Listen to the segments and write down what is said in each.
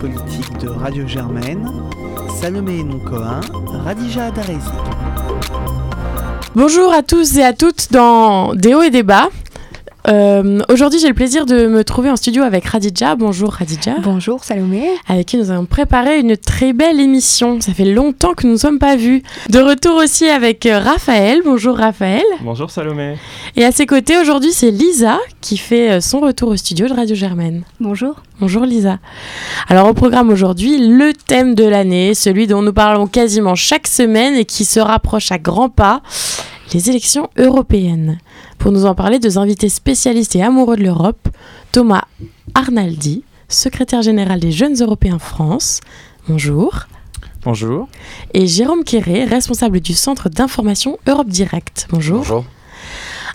politique de Radio Germaine, Salomé Noncoin, Radija. Bonjour à tous et à toutes dans Des hauts et des bas. Euh, Aujourd'hui, j'ai le plaisir de me trouver en studio avec Radija. Bonjour Radija. Bonjour Salomé. Avec qui nous avons préparé une très belle émission. Ça fait longtemps que nous ne sommes pas vus. De retour aussi avec euh, Raphaël. Bonjour Raphaël. Bonjour Salomé. Et à ses côtés, aujourd'hui, c'est Lisa qui fait euh, son retour au studio de Radio Germaine. Bonjour. Bonjour Lisa. Alors au programme aujourd'hui, le thème de l'année, celui dont nous parlons quasiment chaque semaine et qui se rapproche à grands pas, les élections européennes. Pour nous en parler, deux invités spécialistes et amoureux de l'Europe, Thomas Arnaldi, secrétaire général des Jeunes Européens France. Bonjour. Bonjour. Et Jérôme Quéré, responsable du Centre d'information Europe Direct. Bonjour. Bonjour.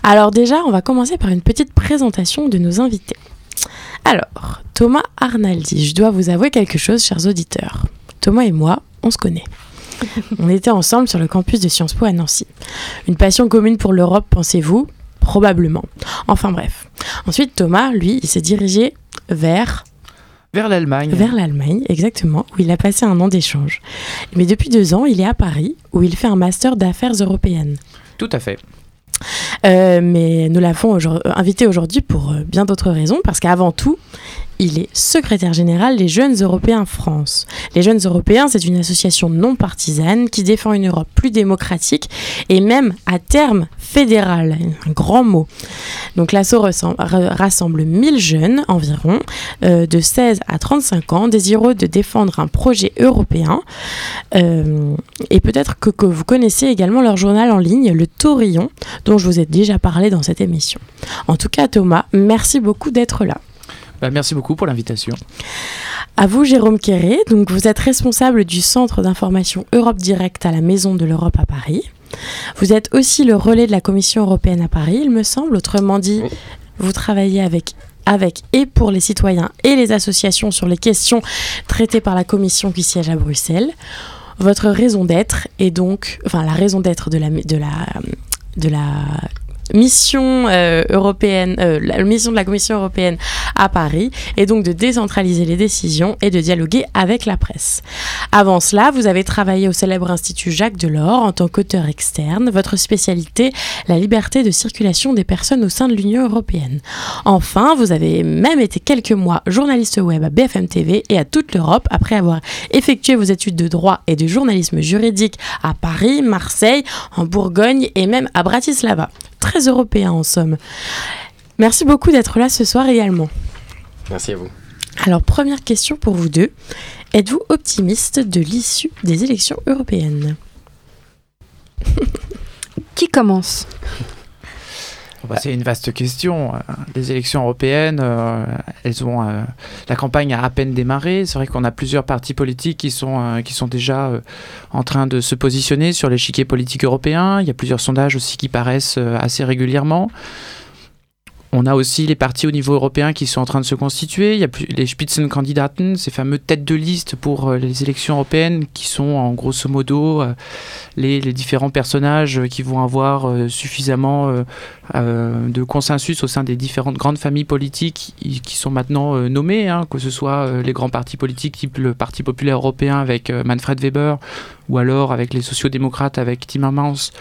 Alors déjà, on va commencer par une petite présentation de nos invités. Alors, Thomas Arnaldi, je dois vous avouer quelque chose, chers auditeurs. Thomas et moi, on se connaît. On était ensemble sur le campus de Sciences Po à Nancy. Une passion commune pour l'Europe, pensez-vous? Probablement. Enfin bref. Ensuite, Thomas, lui, il s'est dirigé vers Vers l'Allemagne. vers l'Allemagne, exactement, où il a passé un an d'échange. Mais depuis deux ans, il est à Paris, où il fait un master d'affaires européennes. Tout à fait. Euh, mais nous l'avons aujourd- euh, invité aujourd'hui pour euh, bien d'autres raisons, parce qu'avant tout, il est secrétaire général des Jeunes Européens France. Les Jeunes Européens, c'est une association non partisane qui défend une Europe plus démocratique et même à terme fédérale, un grand mot. Donc l'asso rassemble 1000 jeunes environ, euh, de 16 à 35 ans, désireux de défendre un projet européen. Euh, et peut-être que, que vous connaissez également leur journal en ligne, le Taurillon, dont je vous ai déjà parlé dans cette émission. En tout cas, Thomas, merci beaucoup d'être là. Bah, merci beaucoup pour l'invitation. À vous, Jérôme Quéré. Donc, vous êtes responsable du centre d'information Europe Direct à la Maison de l'Europe à Paris. Vous êtes aussi le relais de la Commission européenne à Paris, il me semble. Autrement dit, vous travaillez avec avec et pour les citoyens et les associations sur les questions traitées par la Commission qui siège à Bruxelles. Votre raison d'être est donc, enfin la raison d'être de la, de la, de la mission euh, européenne, euh, de la Commission européenne à Paris est donc de décentraliser les décisions et de dialoguer avec la presse. Avant cela, vous avez travaillé au célèbre Institut Jacques Delors en tant qu'auteur externe. Votre spécialité, la liberté de circulation des personnes au sein de l'Union européenne. Enfin, vous avez même été quelques mois journaliste web à BFM TV et à toute l'Europe après avoir effectué vos études de droit et de journalisme juridique à Paris, Marseille, en Bourgogne et même à Bratislava. Très européen en somme. Merci beaucoup d'être là ce soir également. Merci à vous. Alors, première question pour vous deux. Êtes-vous optimiste de l'issue des élections européennes? Qui commence? C'est une vaste question. Euh, Les élections européennes, euh, elles ont euh, la campagne a à peine démarré. C'est vrai qu'on a plusieurs partis politiques qui sont qui sont déjà en train de se positionner sur l'échiquier politique européen. Il y a plusieurs sondages aussi qui paraissent assez régulièrement. On a aussi les partis au niveau européen qui sont en train de se constituer. Il y a les Spitzenkandidaten, ces fameux têtes de liste pour euh, les élections européennes, qui sont en grosso modo euh, les, différents personnages euh, qui vont avoir suffisamment de consensus au sein des différentes grandes familles politiques qui sont maintenant nommées, hein, que ce soit les grands partis politiques type le Parti populaire européen avec Manfred Weber, ou alors avec les sociodémocrates avec Timmermans,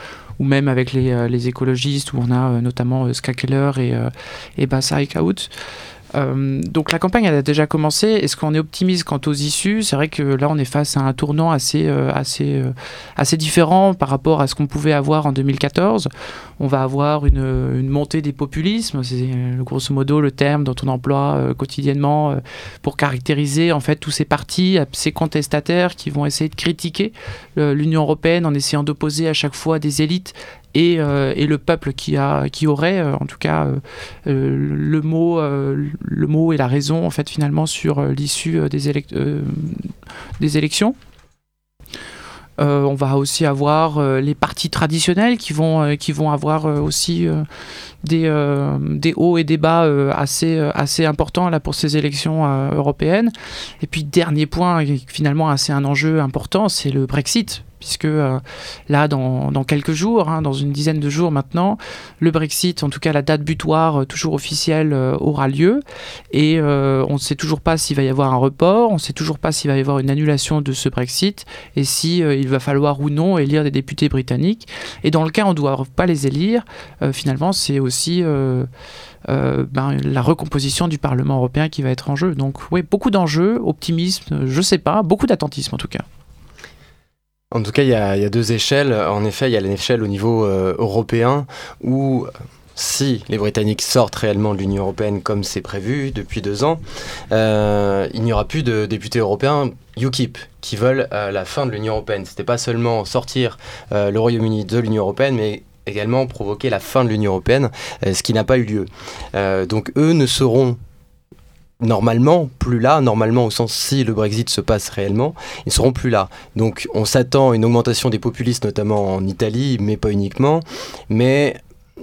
ou même avec les, euh, les écologistes où on a euh, notamment euh, Ska Keller et, et Bassa. Euh, donc la campagne a déjà commencé. Est-ce qu'on est optimiste quant aux issues? C'est vrai que là on est face à un tournant assez, euh, assez, euh, assez différent par rapport à ce qu'on pouvait avoir en 2014. On va avoir une, montée des populismes, c'est grosso modo le terme dont on emploie quotidiennement pour caractériser en fait tous ces partis, ces contestataires qui vont essayer de critiquer l'Union européenne en essayant d'opposer à chaque fois des élites et, euh, et le peuple qui, a, qui aurait, euh, en tout cas, euh, le, mot, le mot et la raison, en fait, finalement, sur l'issue des, élec- des élections. On va aussi avoir les partis traditionnels qui vont, qui vont avoir aussi des, des hauts et des bas assez, assez importants là, pour ces élections européennes. Et puis, dernier point, finalement assez un enjeu important, c'est le Brexit. Puisque là, dans, quelques jours, hein, dans une dizaine de jours maintenant, le Brexit, en tout cas la date butoir toujours officielle, aura lieu. Et on ne sait toujours pas s'il va y avoir un report, on ne sait toujours pas s'il va y avoir une annulation de ce Brexit, et si il va falloir ou non élire des députés britanniques. Et dans le cas on ne doit pas les élire, finalement, c'est aussi euh, ben, la recomposition du Parlement européen qui va être en jeu. Donc oui, beaucoup d'enjeux, optimisme, je sais pas, beaucoup d'attentisme en tout cas. En tout cas, il y, a deux échelles. En effet, il y a l'échelle au niveau euh, européen où si les Britanniques sortent réellement de l'Union européenne comme c'est prévu depuis deux ans, euh, il n'y aura plus de députés européens UKIP qui veulent la fin de l'Union européenne. C'était pas seulement sortir le Royaume-Uni de l'Union européenne, mais également provoquer la fin de l'Union européenne, euh, ce qui n'a pas eu lieu. Euh, donc eux ne seront normalement plus là, normalement au sens si le Brexit se passe réellement, ils seront plus là. Donc on s'attend à une augmentation des populistes, notamment en Italie, mais pas uniquement. Mais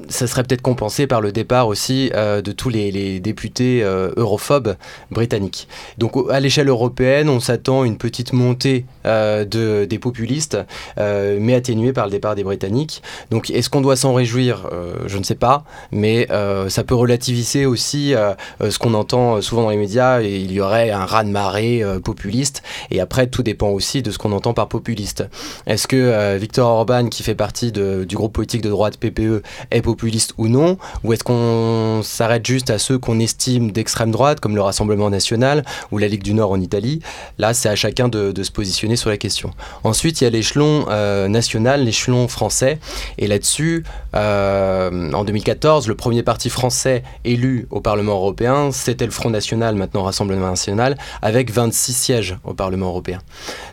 ça serait peut-être compensé par le départ aussi euh, de tous les, députés euh, europhobes britanniques. Donc à l'échelle européenne, on s'attend à une petite montée euh, de, des populistes, mais atténuée par le départ des Britanniques. Donc est-ce qu'on doit s'en réjouir? Je ne sais pas, mais ça peut relativiser aussi ce qu'on entend souvent dans les médias. Et il y aurait un raz-de-marée populiste, et après tout dépend aussi de ce qu'on entend par populiste. Est-ce que Victor Orban, qui fait partie du groupe politique de droite PPE, est populiste ou non Ou est-ce qu'on s'arrête juste à ceux qu'on estime d'extrême droite, comme le Rassemblement national ou la Ligue du Nord en Italie? Là, c'est à chacun de, se positionner sur la question. Ensuite, il y a l'échelon euh, national, l'échelon français. Et là-dessus, euh, en 2014, le premier parti français élu au Parlement européen, c'était le Front National, maintenant Rassemblement National, avec 26 sièges au Parlement européen.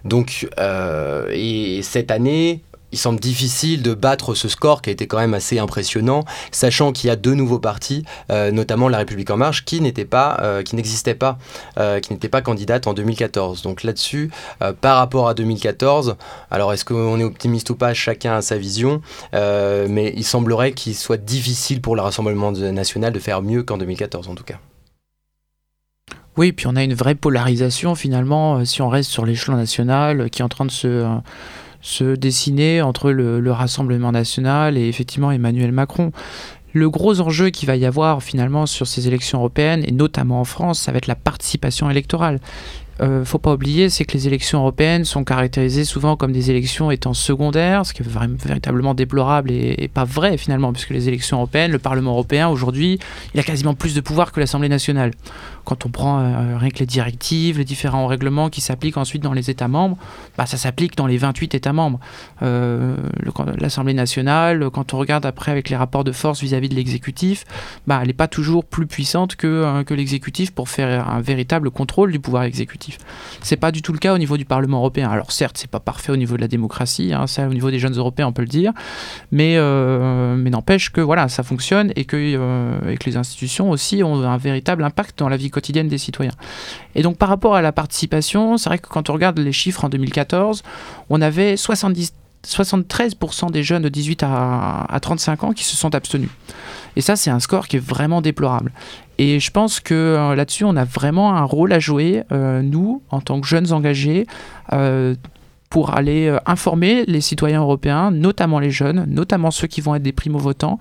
Donc, euh, et cette année, il semble difficile de battre ce score qui a été quand même assez impressionnant, sachant qu'il y a deux nouveaux partis, euh, notamment La République en Marche, qui n'était pas, euh, qui n'existait pas, euh, qui pas candidate en 2014. Donc là-dessus, par rapport à 2014, alors est-ce qu'on est optimiste ou pas Chacun a sa vision, mais il semblerait qu'il soit difficile pour le Rassemblement national de faire mieux qu'en 2014 en tout cas. Oui, puis on a une vraie polarisation finalement, si on reste sur l'échelon national, qui est en train de se se dessiner entre le, Rassemblement national et effectivement Emmanuel Macron. Le gros enjeu qu'il va y avoir finalement sur ces élections européennes, et notamment en France, ça va être la participation électorale euh, faut pas oublier, c'est que les élections européennes sont caractérisées souvent comme des élections étant secondaires, ce qui est véritablement déplorable et, pas vrai finalement, puisque les élections européennes, le Parlement européen aujourd'hui, il a quasiment plus de pouvoir que l'Assemblée nationale. Quand on prend euh, rien que les directives, les différents règlements qui s'appliquent ensuite dans les États membres, bah, ça s'applique dans les 28 États membres. Euh, L'Assemblée nationale, quand on regarde après avec les rapports de force vis-à-vis de l'exécutif, bah, elle n'est pas toujours plus puissante que, euh, que l'exécutif pour faire un véritable contrôle du pouvoir exécutif. C'est pas du tout le cas au niveau du Parlement européen. Alors certes, c'est pas parfait au niveau de la démocratie, hein, ça au niveau des jeunes européens on peut le dire, mais, mais n'empêche que voilà, ça fonctionne et que, et que les institutions aussi ont un véritable impact dans la vie quotidienne des citoyens. Et donc par rapport à la participation, c'est vrai que quand on regarde les chiffres en 2014, on avait 70 73% des jeunes de 18 à, à 35 ans qui se sont abstenus. Et ça, c'est un score qui est vraiment déplorable. Et je pense que euh, là-dessus, on a vraiment un rôle à jouer, euh, nous, en tant que jeunes engagés, euh, pour aller informer les citoyens européens, notamment les jeunes, notamment ceux qui vont être des primo-votants,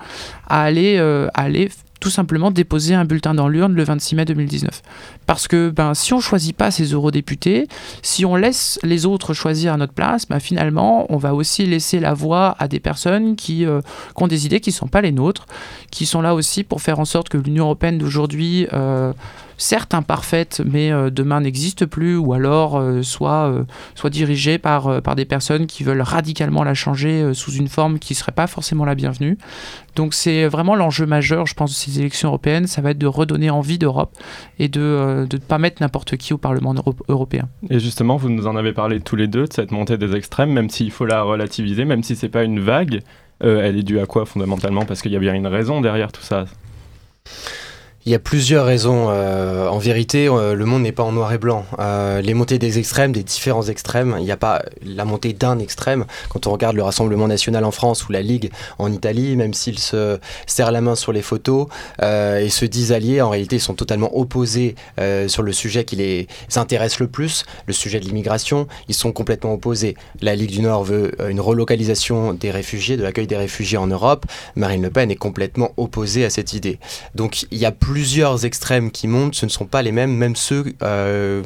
aller, à aller tout simplement déposer un bulletin dans l'urne le 26 mai 2019. Parce que ben, si on ne choisit pas ces eurodéputés, si on laisse les autres choisir à notre place, ben, finalement, on va aussi laisser la voix à des personnes qui, euh, ont des idées qui ne sont pas les nôtres, qui sont là aussi pour faire en sorte que l'Union européenne d'aujourd'hui... Euh, certes imparfaite, mais euh, demain n'existe plus, ou alors euh, soit, euh, soit dirigée par, par des personnes qui veulent radicalement la changer sous une forme qui ne serait pas forcément la bienvenue. Donc c'est vraiment l'enjeu majeur, je pense, de ces élections européennes, ça va être de redonner envie d'Europe et de ne pas mettre n'importe qui au Parlement européen. Et justement, vous nous en avez parlé tous les deux de cette montée des extrêmes, même s'il faut la relativiser, même si c'est pas une vague, elle est due à quoi fondamentalement? Parce qu'il y a bien une raison derrière tout ça. Il y a plusieurs raisons. Euh, en vérité, euh, le monde n'est pas en noir et blanc. Euh, les montées des extrêmes, des différents extrêmes, il n'y a pas la montée d'un extrême. Quand on regarde le Rassemblement national en France ou la Ligue en Italie, même s'ils se serrent la main sur les photos et se disent alliés, en réalité, ils sont totalement opposés sur le sujet qui les intéresse le plus, le sujet de l'immigration. Ils sont complètement opposés. La Ligue du Nord veut une relocalisation des réfugiés, de l'accueil des réfugiés en Europe. Marine Le Pen est complètement opposée à cette idée. Donc il y a plus plusieurs extrêmes qui montent, ce ne sont pas les mêmes, même ceux euh,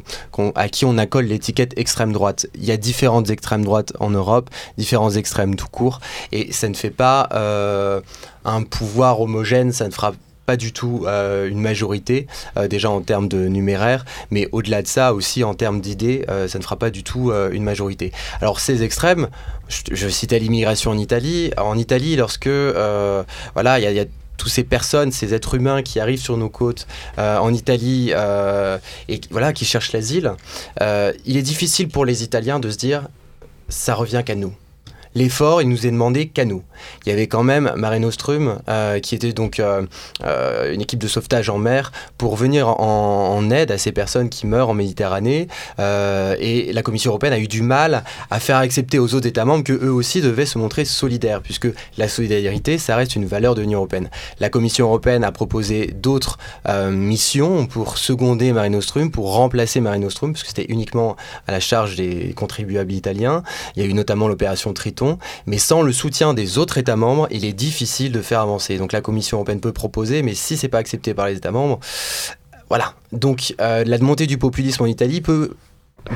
à qui on accole l'étiquette extrême droite. Il y a différentes extrêmes droites en Europe, différents extrêmes tout court, et ça ne fait pas euh, un pouvoir homogène, ça ne fera pas du tout euh, une majorité, déjà en termes de numéraire, mais au-delà de ça aussi en termes d'idées, ça ne fera pas du tout une majorité. Alors ces extrêmes, je, citais l'immigration en Italie. En Italie, lorsque voilà, il y a tous ces personnes, ces êtres humains qui arrivent sur nos côtes euh, en Italie euh, et qui cherchent l'asile, euh, il est difficile pour les Italiens de se dire ça revient qu'à nous l'effort, il nous est demandé qu'à nous. Il y avait quand même Mare Nostrum, euh, qui était donc euh, euh, une équipe de sauvetage en mer, pour venir en, aide à ces personnes qui meurent en Méditerranée. et la Commission européenne a eu du mal à faire accepter aux autres États membres que eux aussi devaient se montrer solidaires, puisque la solidarité, ça reste une valeur de l'Union européenne. La Commission européenne a proposé d'autres missions pour seconder Mare Nostrum, pour remplacer Mare Nostrum, puisque c'était uniquement à la charge des contribuables italiens. Il y a eu notamment l'opération Triton mais sans le soutien des autres États membres, il est difficile de faire avancer. Donc la Commission européenne peut proposer, mais si c'est pas accepté par les États membres, voilà. Donc euh, la montée du populisme en Italie peut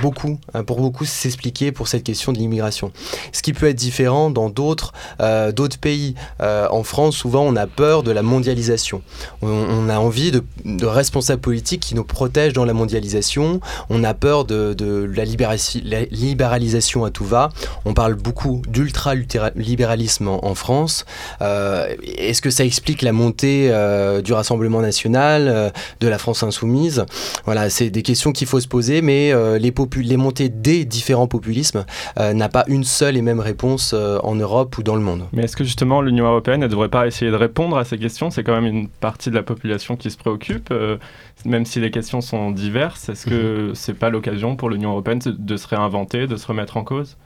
beaucoup, hein, pour beaucoup s'expliquer pour cette question de l'immigration. Ce qui peut être différent dans d'autres euh, pays. Euh, en France, souvent, on a peur de la mondialisation. On, a envie de, responsables politiques qui nous protègent dans la mondialisation. On a peur de, la, libéralisation à tout va. On parle beaucoup d'ultra-libéralisme en, France. Euh, est-ce que ça explique la montée du Rassemblement national, de la France insoumise? Voilà, c'est des questions qu'il faut se poser, mais les les, montées des différents populismes euh, n'a pas une seule et même réponse euh, en Europe ou dans le monde. Mais est-ce que justement l'Union européenne ne devrait pas essayer de répondre à ces questions? C'est quand même une partie de la population qui se préoccupe, euh, même si les questions sont diverses. Est-ce que mhm. c'est pas l'occasion pour l'Union européenne de se réinventer, de se remettre en cause?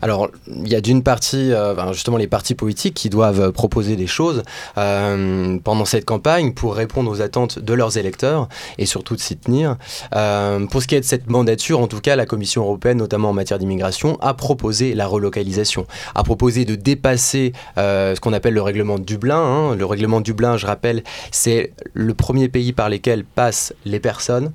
Alors, il y a d'une partie, euh, justement, les partis politiques qui doivent proposer des choses euh, pendant cette campagne pour répondre aux attentes de leurs électeurs et surtout de s'y tenir. Euh, pour ce qui est de cette mandature, en tout cas, la Commission européenne, notamment en matière d'immigration, a proposé la relocalisation, a proposé de dépasser ce qu'on appelle le règlement de Dublin. Hein. Le règlement de Dublin, je rappelle, c'est le premier pays par lequel passent les personnes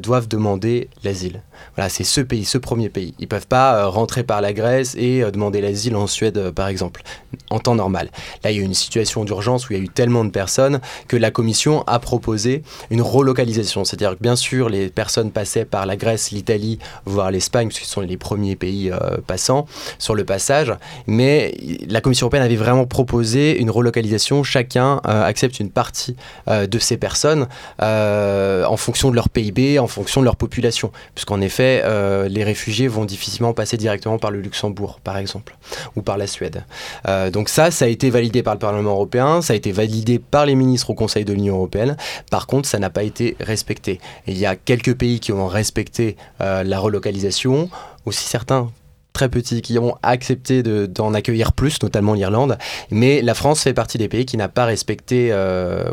doivent demander l'asile. Voilà, c'est ce pays, ce premier pays. Ils peuvent pas euh, rentrer par la Grèce et euh, demander l'asile en Suède, euh, par exemple, en temps normal. Là, il y a eu une situation d'urgence où il y a eu tellement de personnes que la Commission a proposé une relocalisation. C'est-à-dire que bien sûr, les personnes passaient par la Grèce, l'Italie, voire l'Espagne, parce qu'ils sont les premiers pays passants sur le passage. Mais la Commission européenne avait vraiment proposé une relocalisation. Chacun accepte une partie de ces personnes en fonction de leur PIB, en fonction de leur population, puisqu'en effet, euh, les réfugiés vont difficilement passer directement par le Luxembourg, par exemple, ou par la Suède. Euh, donc ça, ça a été validé par le Parlement européen, ça a été validé par les ministres au Conseil de l'Union européenne. Par contre, ça n'a pas été respecté. il y a quelques pays qui ont respecté euh, la relocalisation, aussi certains très petits qui ont accepté d'en accueillir plus, notamment l'Irlande. Mais la France fait partie des pays qui n'a pas respecté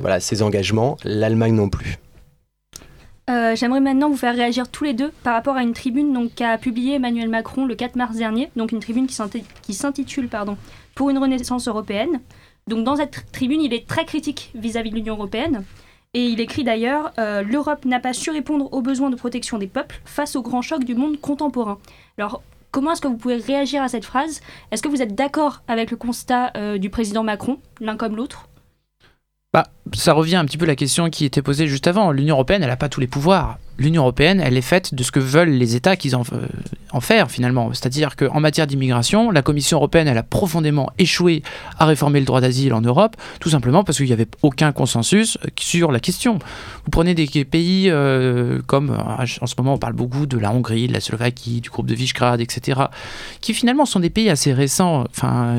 voilà, ses engagements, l'Allemagne non plus. Euh, j'aimerais maintenant vous faire réagir tous les deux par rapport à une tribune qu'a publiée Emmanuel Macron le 4 mars dernier, donc une tribune qui s'intitule Pour une renaissance européenne. Donc dans cette tribune, il est très critique vis-à-vis de l'Union européenne. Et il écrit d'ailleurs euh, L'Europe n'a pas su répondre aux besoins de protection des peuples face aux grands chocs du monde contemporain. Alors, comment est-ce que vous pouvez réagir à cette phrase? Est-ce que vous êtes d'accord avec le constat euh, du président Macron, l'un comme l'autre? Bah, ça revient un petit peu à la question qui était posée juste avant. L'Union européenne, elle n'a pas tous les pouvoirs. L'Union européenne, elle est faite de ce que veulent les États qu'ils en, euh, en faire finalement. C'est-à-dire qu'en matière d'immigration, la Commission européenne, elle a profondément échoué à réformer le droit d'asile en Europe, tout simplement parce qu'il n'y avait aucun consensus euh, sur la question. Vous prenez des pays euh, comme, en ce moment, on parle beaucoup de la Hongrie, de la Slovaquie, du groupe de Visegrad, etc., qui finalement sont des pays assez récents. Enfin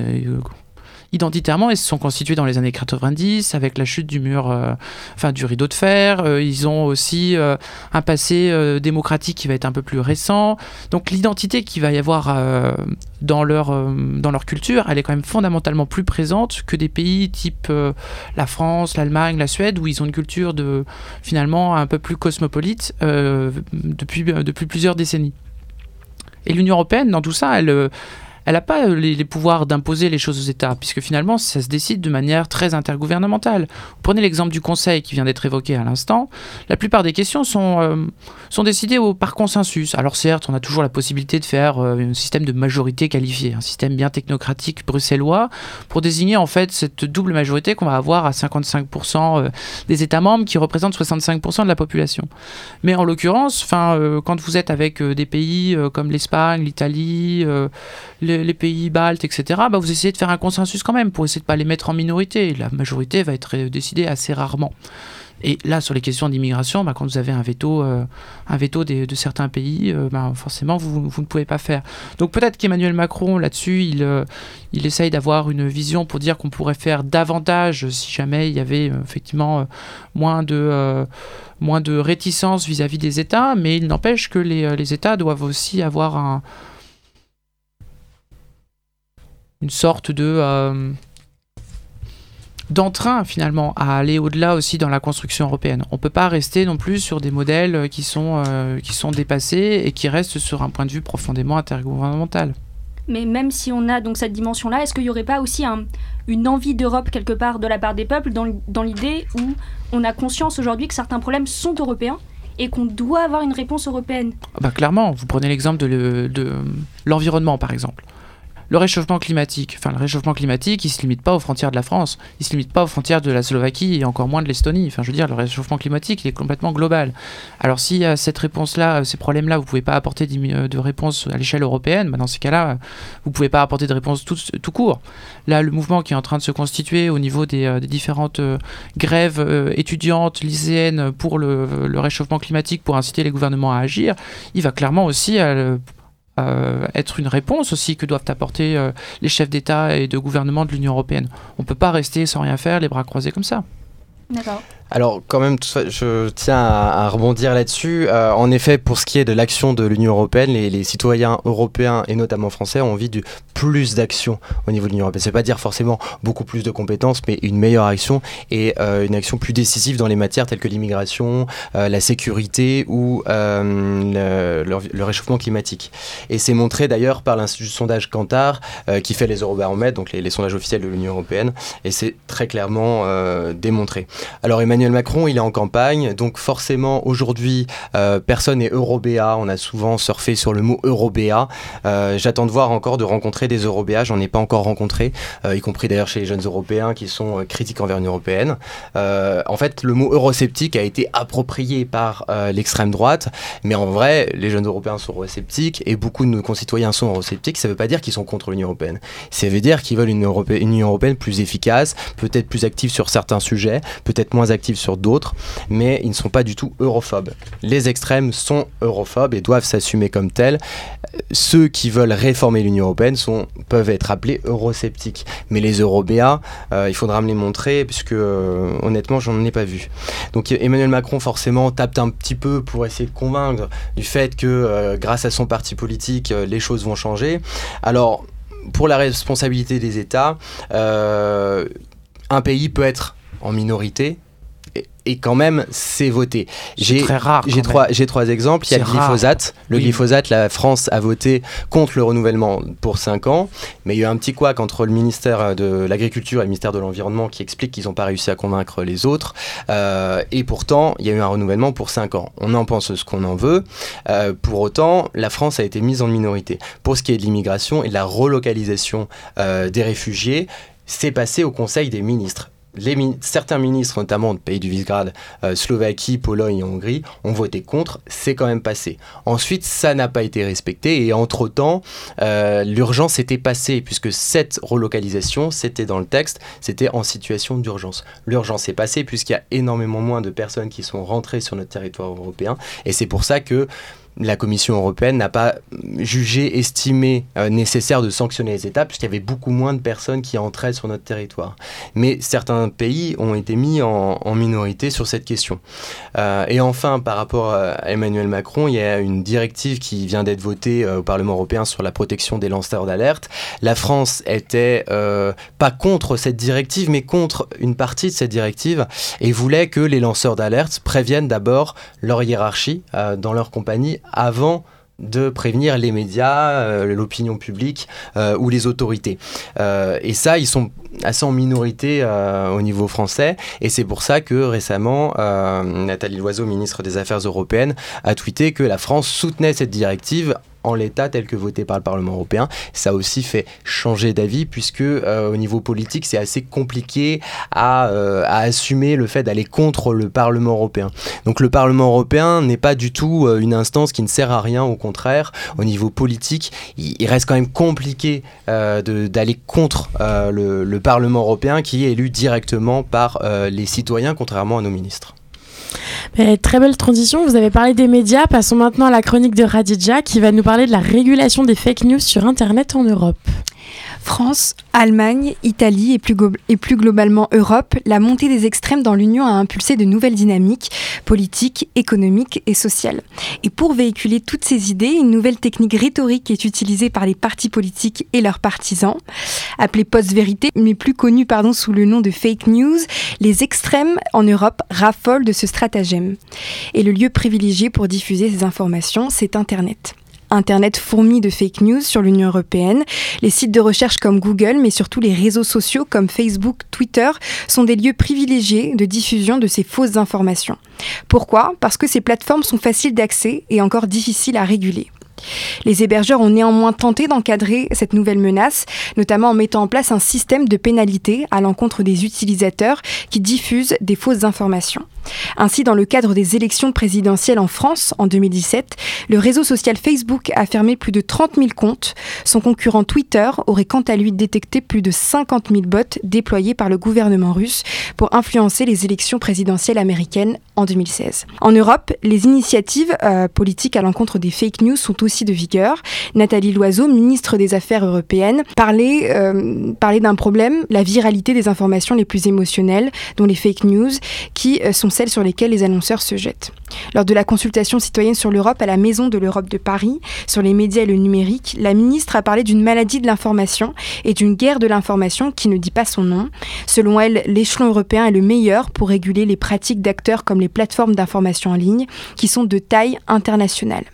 identitairement, ils se sont constitués dans les années 90 avec la chute du mur, euh, enfin du rideau de fer. Euh, ils ont aussi euh, un passé démocratique qui va être un peu plus récent. Donc l'identité qu'il va y avoir dans, leur, dans leur culture, elle est quand même fondamentalement plus présente que des pays type la France, l'Allemagne, la Suède, où ils ont une culture de, finalement un peu plus cosmopolite depuis, depuis plusieurs décennies. Et l'Union européenne, dans tout ça, elle, elle n'a pas euh, les, pouvoirs d'imposer les choses aux États, puisque finalement, ça se décide de manière très intergouvernementale. prenez l'exemple du Conseil qui vient d'être évoqué à l'instant. La plupart des questions sont, euh, sont décidées au, par consensus. Alors certes, on a toujours la possibilité de faire euh, un système de majorité qualifiée, un système bien technocratique bruxellois, pour désigner en fait cette double majorité qu'on va avoir à 55% des États membres qui représentent 65% de la population. Mais en l'occurrence, quand vous êtes avec des pays comme l'Espagne, l'Italie, les, pays baltes, etc., bah, vous essayez de faire un consensus quand même pour essayer de ne pas les mettre en minorité. La majorité va être décidée assez rarement. Et là, sur les questions d'immigration, bah, quand vous avez un veto, euh, un veto de certains pays, euh, bah, forcément, vous, ne pouvez pas faire. Donc peut-être qu'Emmanuel Macron, là-dessus, il, euh, essaye d'avoir une vision pour dire qu'on pourrait faire davantage si jamais il y avait effectivement moins de, moins de réticence vis-à-vis des États, mais il n'empêche que les États doivent aussi avoir un une sorte de euh, d'entrain finalement à aller au-delà aussi dans la construction européenne. On ne peut pas rester non plus sur des modèles qui sont, euh, qui sont dépassés et qui restent sur un point de vue profondément intergouvernemental. Mais même si on a donc cette dimension-là, est-ce qu'il n'y aurait pas aussi une envie d'Europe quelque part de la part des peuples dans, dans l'idée où on a conscience aujourd'hui que certains problèmes sont européens et qu'on doit avoir une réponse européenne? Bah, Clairement, vous prenez l'exemple de l'environnement par exemple le réchauffement climatique, enfin le réchauffement climatique, il se limite pas aux frontières de la France, il se limite pas aux frontières de la Slovaquie et encore moins de l'Estonie. Enfin, je veux dire, le réchauffement climatique, est complètement global. Alors, si à cette réponse-là, ces problèmes-là, vous pouvez pas apporter euh, de réponse à l'échelle européenne, bah, dans ces cas-là, vous pouvez pas apporter de réponse tout, court. Là, le mouvement qui est en train de se constituer au niveau des, euh, différentes euh, grèves étudiantes, lycéennes pour le, réchauffement climatique, pour inciter les gouvernements à agir, il va clairement aussi euh, être une réponse aussi que doivent apporter euh, les chefs d'État et de gouvernement de l'Union européenne. On ne peut pas rester sans rien faire, les bras croisés comme ça. D'accord. Alors quand même, je tiens à, rebondir là-dessus. Euh, en effet, pour ce qui est de l'action de l'Union européenne, les, citoyens européens et notamment français ont envie de plus d'action au niveau de l'Union européenne. C'est pas dire forcément beaucoup plus de compétences, mais une meilleure action et euh, une action plus décisive dans les matières telles que l'immigration, euh, la sécurité ou le, réchauffement climatique. Et c'est montré d'ailleurs par l'Institut de sondage Kantar qui fait les eurobaromètres, donc les, les sondages officiels de l'Union européenne, et c'est très clairement démontré. Alors Emmanuel Emmanuel Macron, il est en campagne, donc forcément aujourd'hui, euh, personne n'est eurobéa. On a souvent surfé sur le mot eurobéa. Euh, j'attends de voir encore de rencontrer des eurobéas. J'en ai pas encore rencontré, euh, y compris d'ailleurs chez les jeunes européens qui sont critiques envers l'Union européenne. en fait, le mot eurosceptique a été approprié par l'extrême droite, mais en vrai, les jeunes européens sont eurosceptiques et beaucoup de nos concitoyens sont eurosceptiques. Ça ne veut pas dire qu'ils sont contre l'Union européenne. Ça veut dire qu'ils veulent une, une Union européenne plus efficace, peut-être plus active sur certains sujets, peut-être moins active sur d'autres, mais ils ne sont pas du tout europhobes. Les extrêmes sont europhobes et doivent s'assumer comme tels. Ceux qui veulent réformer l'Union européenne peuvent être appelés eurosceptiques. Mais les eurobéas, euh, il faudra me les montrer, puisque euh, honnêtement, j'en ai pas vu. Donc Emmanuel Macron, forcément, tape un petit peu pour essayer de convaincre du fait que euh, grâce à son parti politique, les choses vont changer. Alors, pour la responsabilité des États, un pays peut être en minorité, et quand même c'est voté. J'ai très rare. J'ai trois, j'ai trois exemples. Il y a le glyphosate. Le glyphosate, la France a voté contre le renouvellement pour 5 ans, mais il y a eu un petit couac entre le ministère de l'Agriculture et le ministère de l'Environnement qui explique qu'ils n'ont pas réussi à convaincre les autres. Euh, et pourtant, il y a eu un renouvellement pour 5 ans. On en pense ce qu'on en veut. Euh, pour autant, la France a été mise en minorité. Pour ce qui est de l'immigration et de la relocalisation euh, des réfugiés, c'est passé au Conseil des ministres certains ministres, notamment de pays du Visegrad, euh, Slovaquie, Pologne et Hongrie, ont voté contre. C'est quand même passé. Ensuite, ça n'a pas été respecté et entre-temps, euh, l'urgence était passée puisque cette relocalisation, c'était dans le texte, c'était en situation d'urgence. L'urgence est passée puisqu'il y a énormément moins de personnes qui sont rentrées sur notre territoire européen et c'est pour ça que la Commission européenne n'a pas jugé, estimé euh, nécessaire de sanctionner les États, puisqu'il y avait beaucoup moins de personnes qui entraient sur notre territoire. Mais certains pays ont été mis en, minorité sur cette question. Euh, et enfin, par rapport à Emmanuel Macron, il y a une directive qui vient d'être votée euh, au Parlement européen sur la protection des lanceurs d'alerte. La France était pas contre cette directive, mais contre une partie de cette directive et voulait que les lanceurs d'alerte préviennent d'abord leur hiérarchie dans leur compagnie avant de prévenir les médias, euh, l'opinion publique euh, ou les autorités. Euh, et ça, ils sont assez en minorité au niveau français. Et c'est pour ça que récemment, Nathalie Loiseau, ministre des Affaires européennes, a tweeté que la France soutenait cette directive en l'état tel que voté par le Parlement européen. Ça aussi fait changer d'avis puisque euh, au niveau politique, c'est assez compliqué à, euh, à, assumer le fait d'aller contre le Parlement européen. Donc le Parlement européen n'est pas du tout euh, une instance qui ne sert à rien, au contraire, au niveau politique, il, reste quand même compliqué d'aller contre le, Parlement européen qui est élu directement par les citoyens, contrairement à nos ministres très belle transition, vous avez parlé des médias, passons maintenant à la chronique de Radija qui va nous parler de la régulation des fake news sur Internet en Europe. France, Allemagne, Italie et plus, globalement Europe, la montée des extrêmes dans l'Union a impulsé de nouvelles dynamiques politiques, économiques et sociales. Et pour véhiculer toutes ces idées, une nouvelle technique rhétorique est utilisée par les partis politiques et leurs partisans. Appelée post-vérité, mais plus connue pardon, sous le nom de fake news, les extrêmes en Europe raffolent de ce stratagème. Et le lieu privilégié pour diffuser ces informations, c'est Internet. Internet fourmi de fake news sur l'Union européenne. Les sites de recherche comme Google, mais surtout les réseaux sociaux comme Facebook, Twitter, sont des lieux privilégiés de diffusion de ces fausses informations. Pourquoi? Parce que ces plateformes sont faciles d'accès et encore difficiles à réguler. Les hébergeurs ont néanmoins tenté d'encadrer cette nouvelle menace, notamment en mettant en place un système de pénalité à l'encontre des utilisateurs qui diffusent des fausses informations. Ainsi, dans le cadre des élections présidentielles en France en 2017, le réseau social Facebook a fermé plus de 30 000 comptes. Son concurrent Twitter aurait quant à lui détecté plus de 50 000 bots déployés par le gouvernement russe pour influencer les élections présidentielles américaines en 2016. En Europe, les initiatives euh, politiques à l'encontre des fake news sont aussi de vigueur. Nathalie Loiseau, ministre des Affaires européennes, parlait, euh, parlait d'un problème, la viralité des informations les plus émotionnelles, dont les fake news, qui euh, sont celles sur lesquelles les annonceurs se jettent. Lors de la consultation citoyenne sur l'Europe à la Maison de l'Europe de Paris, sur les médias et le numérique, la ministre a parlé d'une maladie de l'information et d'une guerre de l'information qui ne dit pas son nom. Selon elle, l'échelon européen est le meilleur pour réguler les pratiques d'acteurs comme les plateformes d'information en ligne, qui sont de taille internationale.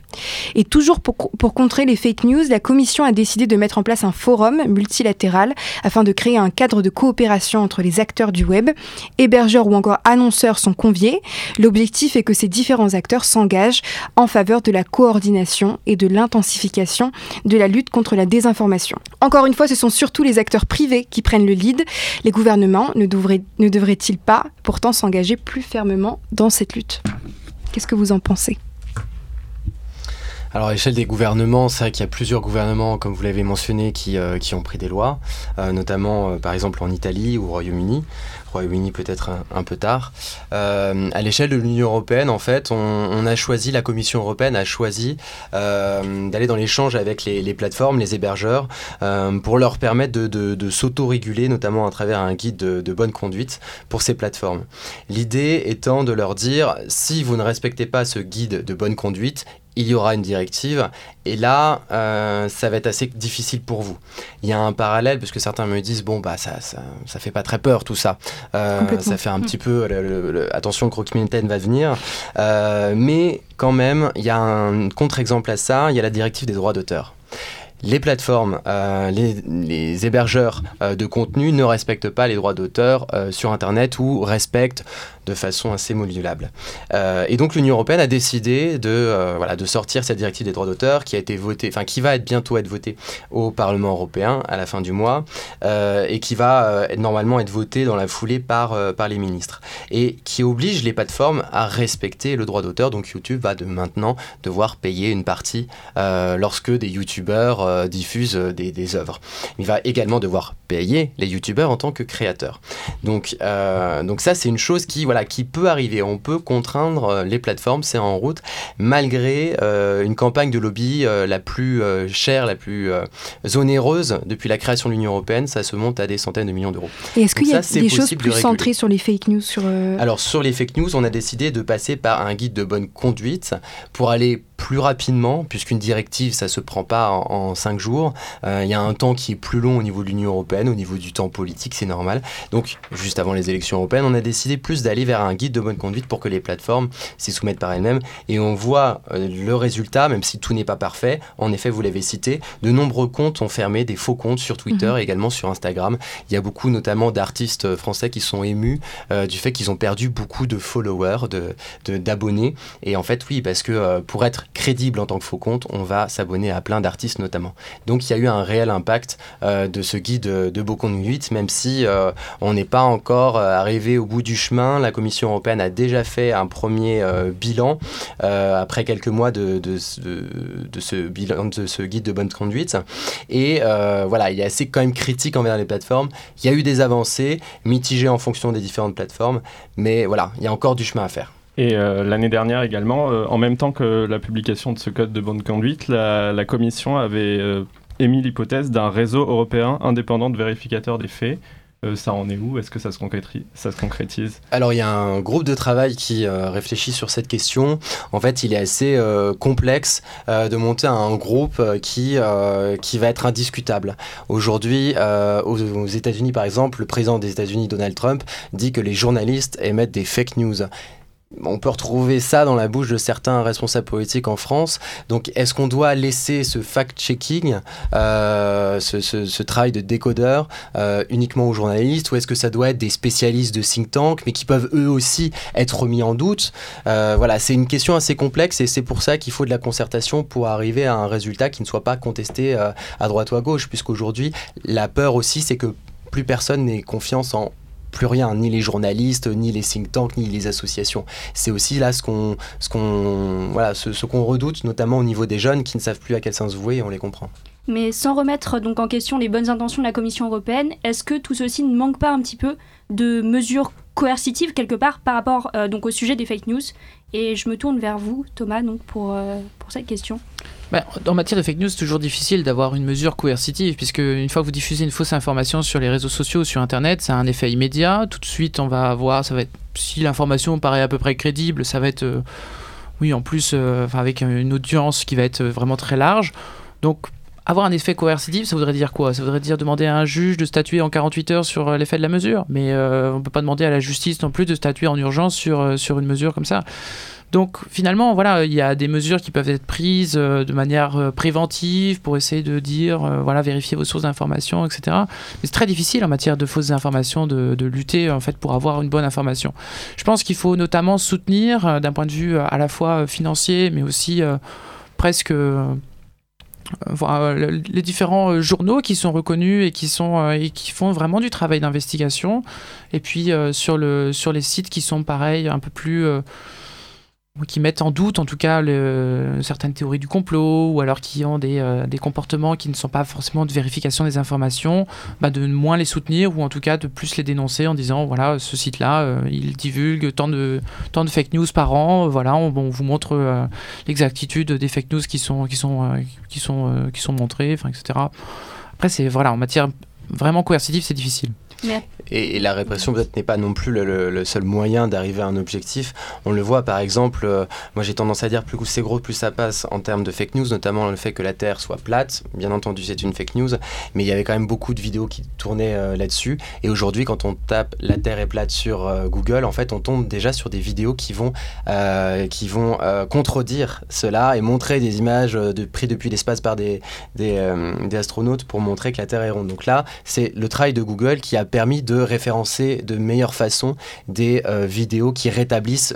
Et toujours pour, contrer les fake news, la Commission a décidé de mettre en place un forum multilatéral afin de créer un cadre de coopération entre les acteurs du web. Hébergeurs ou encore annonceurs sont conviés. L'objectif est que ces différents acteurs s'engagent en faveur de la coordination et de l'intensification de la lutte contre la désinformation. Encore une fois, ce sont surtout les acteurs privés qui prennent le lead. Les gouvernements ne devraient-ils pas pourtant s'engager plus fermement dans cette lutte? Qu'est-ce que vous en pensez? Alors à l'échelle des gouvernements, c'est vrai qu'il y a plusieurs gouvernements, comme vous l'avez mentionné, qui, euh, qui, ont pris des lois, euh, notamment euh, par exemple en Italie ou au Royaume-Uni. Royaume-Uni peut-être un, peu tard. à l'échelle de l'Union européenne, en fait, on, a choisi, la Commission européenne a choisi d'aller dans l'échange avec les, plateformes, les hébergeurs, pour leur permettre de, de, de s'auto-réguler, notamment à travers un guide de, de bonne conduite pour ces plateformes. L'idée étant de leur dire, si vous ne respectez pas ce guide de bonne conduite, il y aura une directive et là euh, ça va être assez difficile pour vous. Il y a un parallèle parce que certains me disent bon bah ça ça, ça fait pas très peur tout ça. Euh, ça fait un petit peu attention le croquis va venir euh, mais quand même il y a un contre-exemple à ça, il y a la directive des droits d'auteur les plateformes, euh, les, hébergeurs euh, de contenu ne respectent pas les droits d'auteur euh, sur Internet ou respectent de façon assez modulable. et donc l'Union européenne a décidé de, voilà, de sortir cette directive des droits d'auteur qui a été votée, enfin qui va bientôt être votée au Parlement européen à la fin du mois et qui va normalement être votée dans la foulée par, les ministres et qui oblige les plateformes à respecter le droit d'auteur. Donc YouTube va de maintenant devoir payer une partie lorsque des youtubeurs euh, diffusent des, des, œuvres. Il va également devoir payer les youtubeurs en tant que créateurs. Donc, donc ça, c'est une chose qui, voilà, qui peut arriver. On peut contraindre les plateformes, c'est en route, malgré une campagne de lobby la plus chère, la plus onéreuse depuis la création de l'Union européenne. Ça se monte à des centaines de millions d'euros. Et est-ce qu'il y a des choses plus centrées sur les fake news sur, Alors, sur les fake news, on a décidé de passer par un guide de bonne conduite pour aller plus rapidement, puisqu'une directive, ça se prend pas en, cinq jours. Euh, il y a un temps qui est plus long au niveau de l'Union européenne, au niveau du temps politique, c'est normal. Donc, juste avant les élections européennes, on a décidé plus d'aller vers un guide de bonne conduite pour que les plateformes s'y soumettent par elles-mêmes. Et on voit euh, le résultat, même si tout n'est pas parfait. En effet, vous l'avez cité, de nombreux comptes ont fermé, des faux comptes sur Twitter mhm. et également sur Instagram. Il y a beaucoup, notamment, d'artistes français qui sont émus euh, du fait qu'ils ont perdu beaucoup de followers, d'abonnés. De, et en fait, oui, parce que pour être crédible en tant que faux compte, on va s'abonner à plein d'artistes notamment. Donc il y a eu un réel impact euh, de ce guide de Beau Conduite, même si euh, on n'est pas encore euh, arrivé au bout du chemin. La Commission européenne a déjà fait un premier bilan après quelques mois de, ce bilan, de ce guide de bonne conduite. Et voilà, il est assez quand même critique envers les plateformes. Il y a eu des avancées, mitigées en fonction des différentes plateformes, mais voilà, il y a encore du chemin à faire. Et euh, l'année dernière également, euh, en même temps que la publication de ce code de bonne conduite, la, Commission avait euh, émis l'hypothèse d'un réseau européen indépendant de vérificateurs des faits. ça en est où? Est-ce que ça se, concrétise, Alors il y a un groupe de travail qui réfléchit sur cette question. En fait, il est assez complexe de monter un groupe qui, qui va être indiscutable. Aujourd'hui, aux États-Unis par exemple, le président des États-Unis, Donald Trump, dit que les journalistes émettent des fake news on peut retrouver ça dans la bouche de certains responsables politiques en France. Donc, est-ce qu'on doit laisser ce fact-checking, euh, ce, travail de décodeur, euh, uniquement aux journalistes, ou est-ce que ça doit être des spécialistes de think tank, mais qui peuvent eux aussi être mis en doute? Euh, Voilà, c'est une question assez complexe et c'est pour ça qu'il faut de la concertation pour arriver à un résultat qui ne soit pas contesté à droite ou à gauche, puisqu'aujourd'hui, la peur aussi, c'est que plus personne n'ait confiance en plus rien, ni les journalistes, ni les think tanks, ni les associations. C'est aussi là ce qu'on voilà, ce, qu'on redoute, notamment au niveau des jeunes qui ne savent plus à quel sens vouer et on les comprend. Mais sans remettre donc en question les bonnes intentions de la Commission européenne, est-ce que tout ceci ne manque pas un petit peu de mesures coercitives quelque part par rapport euh, donc au sujet des fake news? Et je me tourne vers vous, Thomas, donc pour, euh, pour cette question. Bah, en matière de fake news, c'est toujours difficile d'avoir une mesure coercitive, puisque une fois que vous diffusez une fausse information sur les réseaux sociaux ou sur Internet, ça a un effet immédiat. Tout de suite, on va avoir, ça va être, si l'information paraît à peu près crédible, ça va être, euh, oui, en plus, euh, avec une audience qui va être vraiment très large. Donc, avoir un effet coercitif, ça voudrait dire quoi? Ça voudrait dire demander à un juge de statuer en 48 heures sur euh, l'effet de la mesure. Mais on ne peut pas demander à la justice non plus de statuer en urgence sur, sur une mesure comme ça. Donc finalement, voilà, il y a des mesures qui peuvent être prises euh, de manière euh, préventive pour essayer de dire, euh, voilà, vérifier vos sources d'information, etc. Mais c'est très difficile en matière de fausses informations de, lutter en fait pour avoir une bonne information. Je pense qu'il faut notamment soutenir d'un point de vue à la fois financier, mais aussi presque les différents journaux qui sont reconnus et qui, sont, et qui font vraiment du travail d'investigation. Et puis sur, le, sur les sites qui sont pareils, un peu plus qui mettent en doute en tout cas certaines théories du complot ou alors qui ont euh, des, comportements qui ne sont pas forcément de vérification des informations, bah de moins les soutenir ou en tout cas de plus les dénoncer en disant voilà ce site-là euh, il divulgue tant de, tant de fake news par an, voilà on, vous montre euh, l'exactitude des fake news qui sont, qui sont, qui sont, qui sont montrées, etc. Après voilà en matière vraiment coercitive c'est difficile. Et, la répression peut-être n'est pas non plus le, seul moyen d'arriver à un objectif. On le voit par exemple, euh, moi j'ai tendance à dire plus c'est gros, plus ça passe en termes de fake news, notamment le fait que la Terre soit plate. Bien entendu c'est une fake news, mais il y avait quand même beaucoup de vidéos qui tournaient euh, là-dessus. Et aujourd'hui quand on tape la Terre est plate sur euh, Google, en fait on tombe déjà sur des vidéos qui vont, qui vont contredire cela et montrer des images de, prises depuis l'espace par des, des, des astronautes pour montrer que la Terre est ronde. Donc là c'est le travail de Google qui a permis de référencer de meilleure façon des vidéos qui rétablissent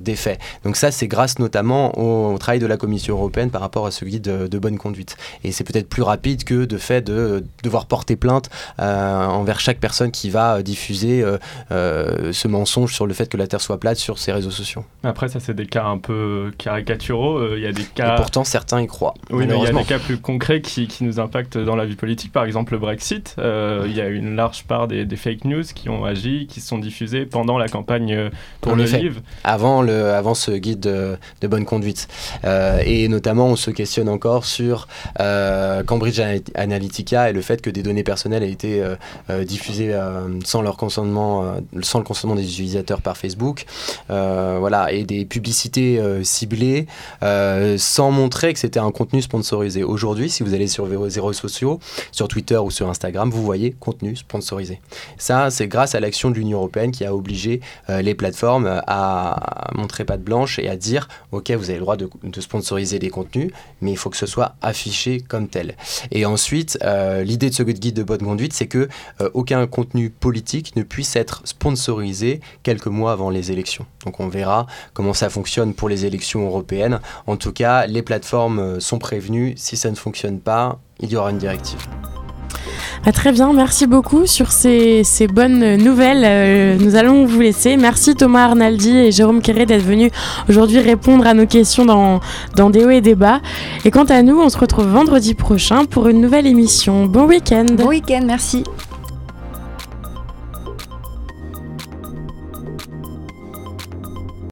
des faits. Donc ça, c'est grâce notamment au, travail de la Commission européenne par rapport à ce guide de, bonne conduite. Et c'est peut-être plus rapide que de fait de devoir porter plainte envers chaque personne qui va diffuser ce mensonge sur le fait que la Terre soit plate sur ses réseaux sociaux. Après, ça, c'est des cas un peu caricaturaux. Il y a des cas... Et pourtant, certains y croient. Oui, mais il y a des cas plus concrets qui, qui, nous impactent dans la vie politique. Par exemple, le Brexit. Euh, il y a une large part des, fake news qui ont agi, qui sont diffusées pendant la campagne euh, pour le livre. Avant, le, avant ce guide de, bonne conduite. Euh, et notamment, on se questionne encore sur Cambridge Analytica et le fait que des données personnelles aient été diffusées sans leur consentement, sans le consentement des utilisateurs par Facebook. voilà, et des publicités ciblées sans montrer que c'était un contenu sponsorisé. Aujourd'hui, si vous allez sur vos réseaux sociaux, sur Twitter ou sur Instagram, vous voyez contenu sponsorisé. Ça, c'est grâce à l'action de l'Union européenne qui a obligé euh, les plateformes à montrer patte blanche et à dire ok, vous avez le droit de, sponsoriser des contenus, mais il faut que ce soit affiché comme tel. Et ensuite, euh, l'idée de ce guide de bonne conduite, c'est que euh, aucun contenu politique ne puisse être sponsorisé quelques mois avant les élections. Donc on verra comment ça fonctionne pour les élections européennes. En tout cas, les plateformes sont prévenues. Si ça ne fonctionne pas, il y aura une directive. Ah, très bien, merci beaucoup sur ces, bonnes nouvelles. Euh, nous allons vous laisser. Merci Thomas Arnaldi et Jérôme Quéré d'être venus aujourd'hui répondre à nos questions dans, dans Déo et Débat. Et quant à nous, on se retrouve vendredi prochain pour une nouvelle émission. Bon week-end. Bon week-end, merci.